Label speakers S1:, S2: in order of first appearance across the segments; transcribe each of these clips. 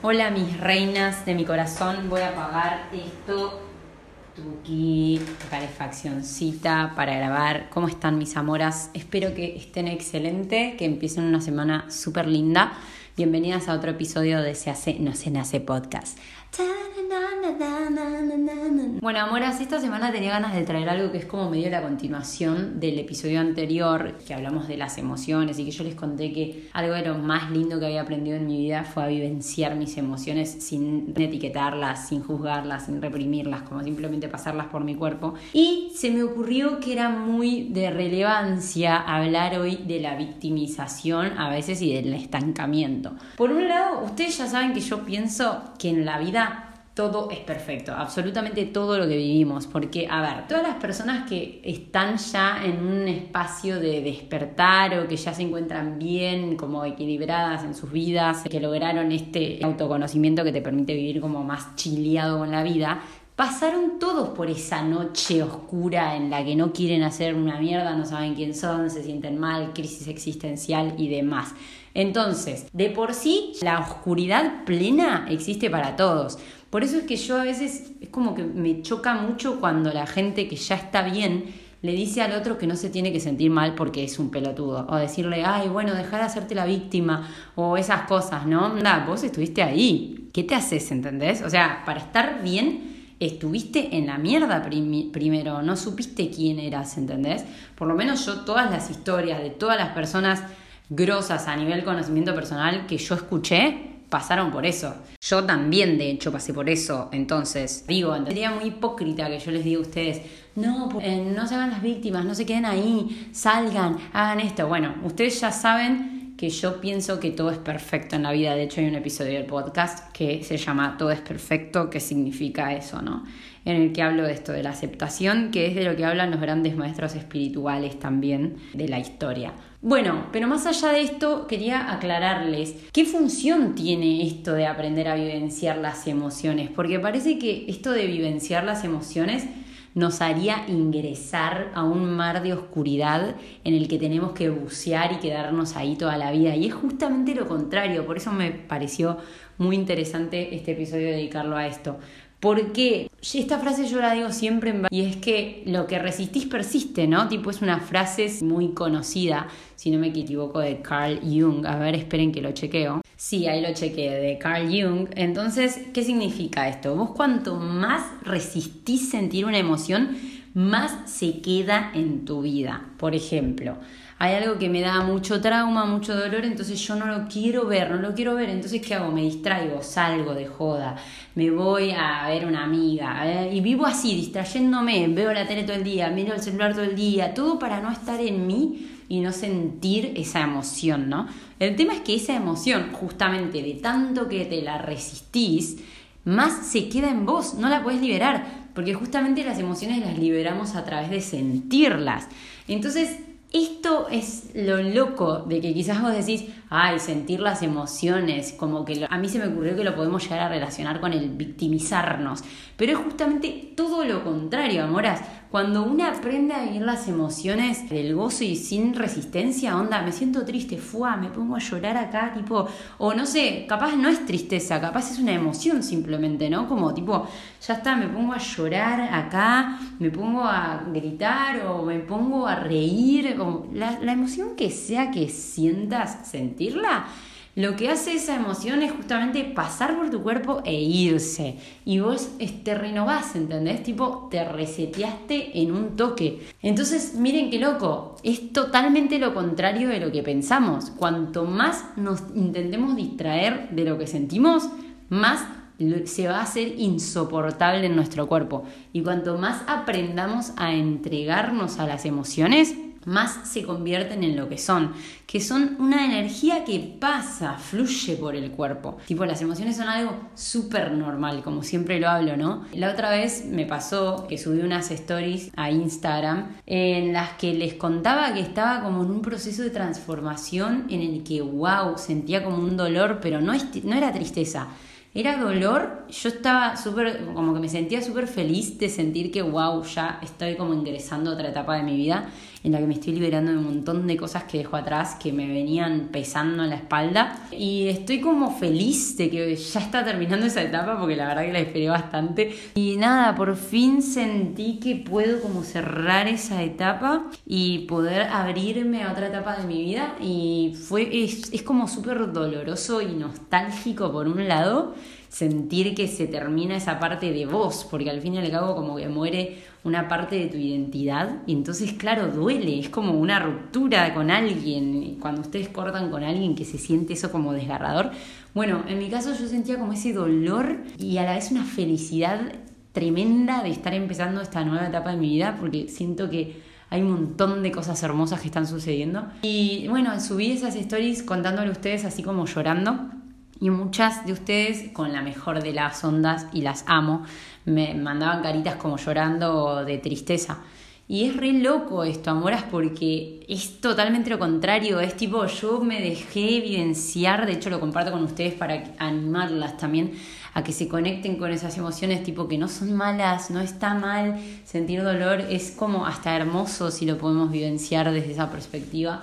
S1: Hola mis reinas de mi corazón, voy a apagar esto, tuki, calefaccioncita para grabar. ¿Cómo están mis amoras? Espero que estén excelente, que empiecen una semana súper linda. Bienvenidas a otro episodio de Se hace, no se nace podcast. Bueno, amoras, esta semana tenía ganas de traer algo que es como medio la continuación del episodio anterior, que hablamos de las emociones y que yo les conté que algo de lo más lindo que había aprendido en mi vida fue a vivenciar mis emociones sin etiquetarlas, sin juzgarlas, sin reprimirlas, como simplemente pasarlas por mi cuerpo. Y se me ocurrió que era muy de relevancia hablar hoy de la victimización a veces y del estancamiento. Por un lado, ustedes ya saben que yo pienso que en la vida todo es perfecto, absolutamente todo lo que vivimos, porque, a ver, todas las personas que están ya en un espacio de despertar o que ya se encuentran bien, como equilibradas en sus vidas, que lograron este autoconocimiento que te permite vivir como más chileado con la vida, pasaron todos por esa noche oscura en la que no quieren hacer una mierda, no saben quién son, se sienten mal, crisis existencial y demás. Entonces, de por sí, la oscuridad plena existe para todos. Por eso es que yo a veces es como que me choca mucho cuando la gente que ya está bien le dice al otro que no se tiene que sentir mal porque es un pelotudo. O decirle, ay, bueno, dejar de hacerte la víctima. O esas cosas, ¿no? Nada, vos estuviste ahí. ¿Qué te haces, entendés? O sea, para estar bien, estuviste en la mierda primero. No supiste quién eras, ¿entendés? Por lo menos yo, todas las historias de todas las personas grosas a nivel conocimiento personal que yo escuché, pasaron por eso. Yo también, de hecho, pasé por eso. Entonces, digo, sería muy hipócrita que yo les diga a ustedes, no, eh, no se hagan las víctimas, no se queden ahí, salgan, hagan esto. Bueno, ustedes ya saben que yo pienso que todo es perfecto en la vida. De hecho, hay un episodio del podcast que se llama Todo es perfecto, ¿qué significa eso, no? En el que hablo de esto, de la aceptación, que es de lo que hablan los grandes maestros espirituales también de la historia. Bueno, pero más allá de esto, quería aclararles qué función tiene esto de aprender a vivenciar las emociones, porque parece que esto de vivenciar las emociones nos haría ingresar a un mar de oscuridad en el que tenemos que bucear y quedarnos ahí toda la vida. Y es justamente lo contrario, por eso me pareció muy interesante este episodio dedicarlo a esto. Porque esta frase yo la digo siempre y es que lo que resistís persiste, ¿no? Tipo es una frase muy conocida, si no me equivoco, de Carl Jung. A ver, esperen que lo chequeo. Sí, ahí lo chequeé, de Carl Jung. Entonces, ¿qué significa esto? Vos cuanto más resistís sentir una emoción, más se queda en tu vida. Por ejemplo, hay algo que me da mucho trauma, mucho dolor, entonces yo no lo quiero ver, no lo quiero ver, entonces ¿qué hago? Me distraigo, salgo de joda, me voy a ver una amiga y vivo así, distrayéndome, veo la tele todo el día, miro el celular todo el día, todo para no estar en mí y no sentir esa emoción, ¿no? El tema es que esa emoción, justamente de tanto que te la resistís, más se queda en vos, no la puedes liberar, porque justamente las emociones las liberamos a través de sentirlas. Entonces, esto es lo loco de que quizás vos decís, ay, sentir las emociones, como que a mí se me ocurrió que lo podemos llegar a relacionar con el victimizarnos, pero es justamente todo lo contrario, amoras. Cuando uno aprende a vivir las emociones del gozo y sin resistencia, onda, me siento triste, fuá, me pongo a llorar acá, tipo, o no sé, capaz no es tristeza, capaz es una emoción simplemente, ¿no? Como tipo, ya está, me pongo a llorar acá, me pongo a gritar o me pongo a reír, o la, la emoción que sea que sientas, sentirla lo que hace esa emoción es justamente pasar por tu cuerpo e irse. Y vos te renovás, ¿entendés? Tipo, te reseteaste en un toque. Entonces, miren qué loco. Es totalmente lo contrario de lo que pensamos. Cuanto más nos intentemos distraer de lo que sentimos, más se va a hacer insoportable en nuestro cuerpo. Y cuanto más aprendamos a entregarnos a las emociones, más se convierten en lo que son, que son una energía que pasa, fluye por el cuerpo. Tipo, las emociones son algo súper normal, como siempre lo hablo, ¿no? La otra vez me pasó que subí unas stories a Instagram en las que les contaba que estaba como en un proceso de transformación en el que, wow, sentía como un dolor, pero no, no era tristeza era dolor, yo estaba súper, como que me sentía súper feliz de sentir que, wow, ya estoy como ingresando a otra etapa de mi vida en la que me estoy liberando de un montón de cosas que dejo atrás, que me venían pesando en la espalda. Y estoy como feliz de que ya está terminando esa etapa, porque la verdad que la esperé bastante. Y nada, por fin sentí que puedo como cerrar esa etapa y poder abrirme a otra etapa de mi vida. Y fue, es, es como súper doloroso y nostálgico por un lado sentir que se termina esa parte de vos, porque al fin y al cabo como que muere una parte de tu identidad y entonces claro, duele, es como una ruptura con alguien, cuando ustedes cortan con alguien que se siente eso como desgarrador. Bueno, en mi caso yo sentía como ese dolor y a la vez una felicidad tremenda de estar empezando esta nueva etapa de mi vida porque siento que hay un montón de cosas hermosas que están sucediendo. Y bueno, subí esas stories contándole a ustedes así como llorando y muchas de ustedes, con la mejor de las ondas, y las amo, me mandaban caritas como llorando de tristeza. Y es re loco esto, Amoras, porque es totalmente lo contrario. Es tipo, yo me dejé evidenciar, de hecho lo comparto con ustedes para animarlas también a que se conecten con esas emociones, tipo que no son malas, no está mal sentir dolor, es como hasta hermoso si lo podemos vivenciar desde esa perspectiva.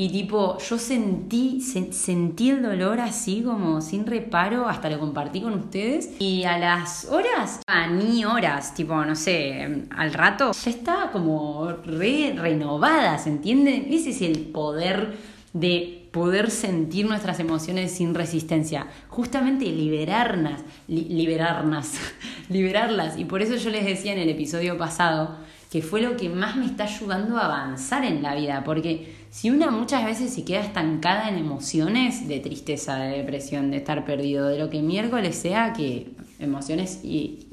S1: Y tipo, yo sentí, sentí el dolor así como sin reparo, hasta lo compartí con ustedes. Y a las horas, a ni horas, tipo, no sé, al rato, ya estaba como re renovada, ¿se entiende? Ese es el poder de poder sentir nuestras emociones sin resistencia. Justamente liberarnos, liberarnos, liberarlas. Y por eso yo les decía en el episodio pasado que fue lo que más me está ayudando a avanzar en la vida, porque si una muchas veces se queda estancada en emociones de tristeza, de depresión, de estar perdido, de lo que miércoles sea, que emociones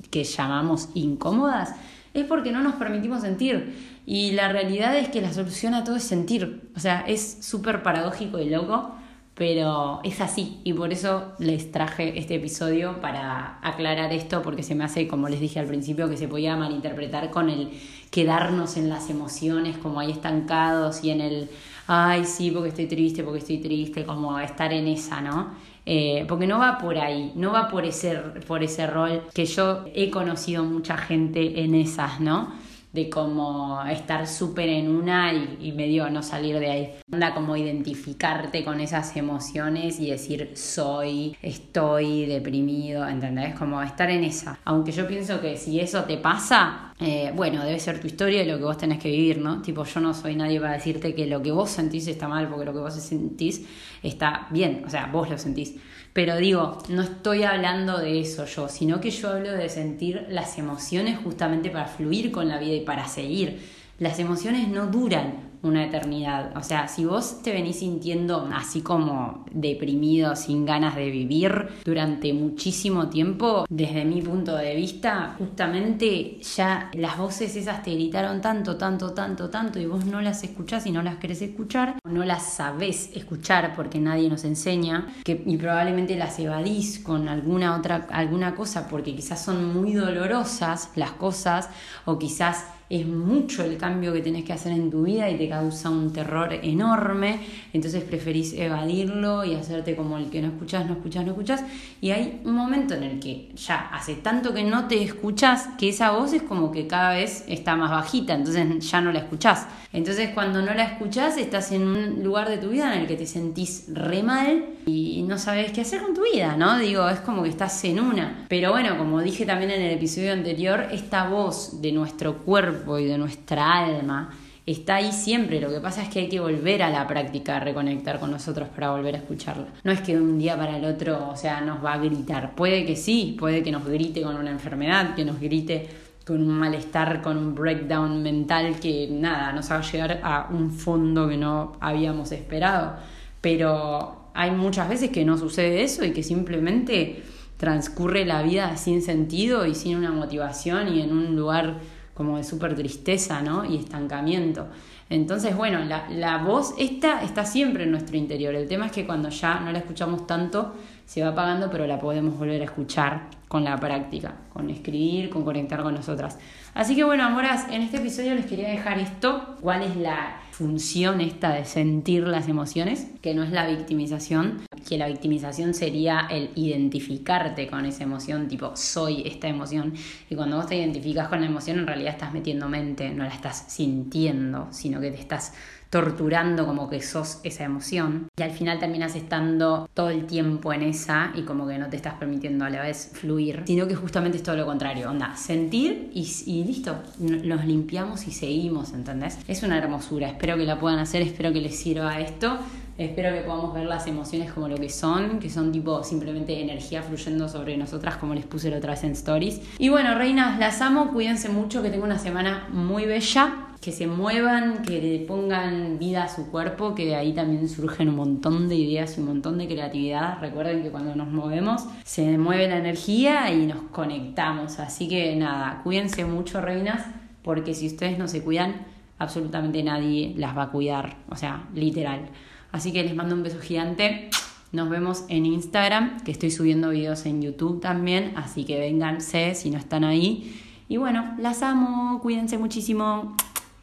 S1: que llamamos incómodas, es porque no nos permitimos sentir. Y la realidad es que la solución a todo es sentir. O sea, es súper paradójico y loco, pero es así y por eso les traje este episodio para aclarar esto porque se me hace, como les dije al principio, que se podía malinterpretar con el quedarnos en las emociones como ahí estancados y en el, ay sí, porque estoy triste, porque estoy triste, como estar en esa, ¿no? Eh, porque no va por ahí, no va por ese, por ese rol que yo he conocido mucha gente en esas, ¿no? De como estar súper en una y, medio no salir de ahí. Anda como identificarte con esas emociones y decir soy, estoy deprimido, ¿entendés? Como estar en esa. Aunque yo pienso que si eso te pasa, eh, bueno, debe ser tu historia y lo que vos tenés que vivir, ¿no? Tipo, yo no soy nadie para decirte que lo que vos sentís está mal porque lo que vos sentís está bien, o sea, vos lo sentís. Pero digo, no estoy hablando de eso yo, sino que yo hablo de sentir las emociones justamente para fluir con la vida y para seguir. Las emociones no duran, una eternidad. O sea, si vos te venís sintiendo así como deprimido, sin ganas de vivir durante muchísimo tiempo, desde mi punto de vista, justamente ya las voces esas te gritaron tanto, tanto, tanto, tanto y vos no las escuchás y no las querés escuchar, no las sabés escuchar porque nadie nos enseña, y probablemente las evadís con alguna otra, alguna cosa porque quizás son muy dolorosas las cosas o quizás es mucho el cambio que tenés que hacer en tu vida y te causa un terror enorme, entonces preferís evadirlo y hacerte como el que no escuchás, no escuchás, no escuchás, y hay un momento en el que ya hace tanto que no te escuchás que esa voz es como que cada vez está más bajita, entonces ya no la escuchás. Entonces cuando no la escuchás estás en un lugar de tu vida en el que te sentís re mal y no sabes qué hacer con tu vida, ¿no? Digo, es como que estás en una. Pero bueno, como dije también en el episodio anterior, esta voz de nuestro cuerpo, y de nuestra alma está ahí siempre. Lo que pasa es que hay que volver a la práctica, a reconectar con nosotros para volver a escucharla. No es que de un día para el otro, o sea, nos va a gritar. Puede que sí, puede que nos grite con una enfermedad, que nos grite con un malestar, con un breakdown mental que nada, nos haga llegar a un fondo que no habíamos esperado. Pero hay muchas veces que no sucede eso y que simplemente transcurre la vida sin sentido y sin una motivación y en un lugar como de súper tristeza, ¿no? Y estancamiento. Entonces, bueno, la, la, voz esta está siempre en nuestro interior. El tema es que cuando ya no la escuchamos tanto, se va apagando, pero la podemos volver a escuchar con la práctica, con escribir, con conectar con nosotras. Así que bueno, amoras, en este episodio les quería dejar esto, cuál es la función esta de sentir las emociones, que no es la victimización, que la victimización sería el identificarte con esa emoción, tipo, soy esta emoción. Y cuando vos te identificas con la emoción, en realidad estás metiendo mente, no la estás sintiendo, sino que te estás torturando como que sos esa emoción y al final terminas estando todo el tiempo en esa y como que no te estás permitiendo a la vez fluir, sino que justamente es todo lo contrario, onda, sentir y, y listo, nos limpiamos y seguimos, ¿entendés? Es una hermosura, espero que la puedan hacer, espero que les sirva esto. Espero que podamos ver las emociones como lo que son, que son tipo simplemente energía fluyendo sobre nosotras, como les puse la otra vez en stories. Y bueno, reinas, las amo, cuídense mucho, que tengo una semana muy bella que se muevan, que le pongan vida a su cuerpo, que de ahí también surgen un montón de ideas y un montón de creatividad. Recuerden que cuando nos movemos se mueve la energía y nos conectamos. Así que nada, cuídense mucho, reinas, porque si ustedes no se cuidan, absolutamente nadie las va a cuidar. O sea, literal. Así que les mando un beso gigante. Nos vemos en Instagram, que estoy subiendo videos en YouTube también, así que vénganse si no están ahí. Y bueno, las amo, cuídense muchísimo.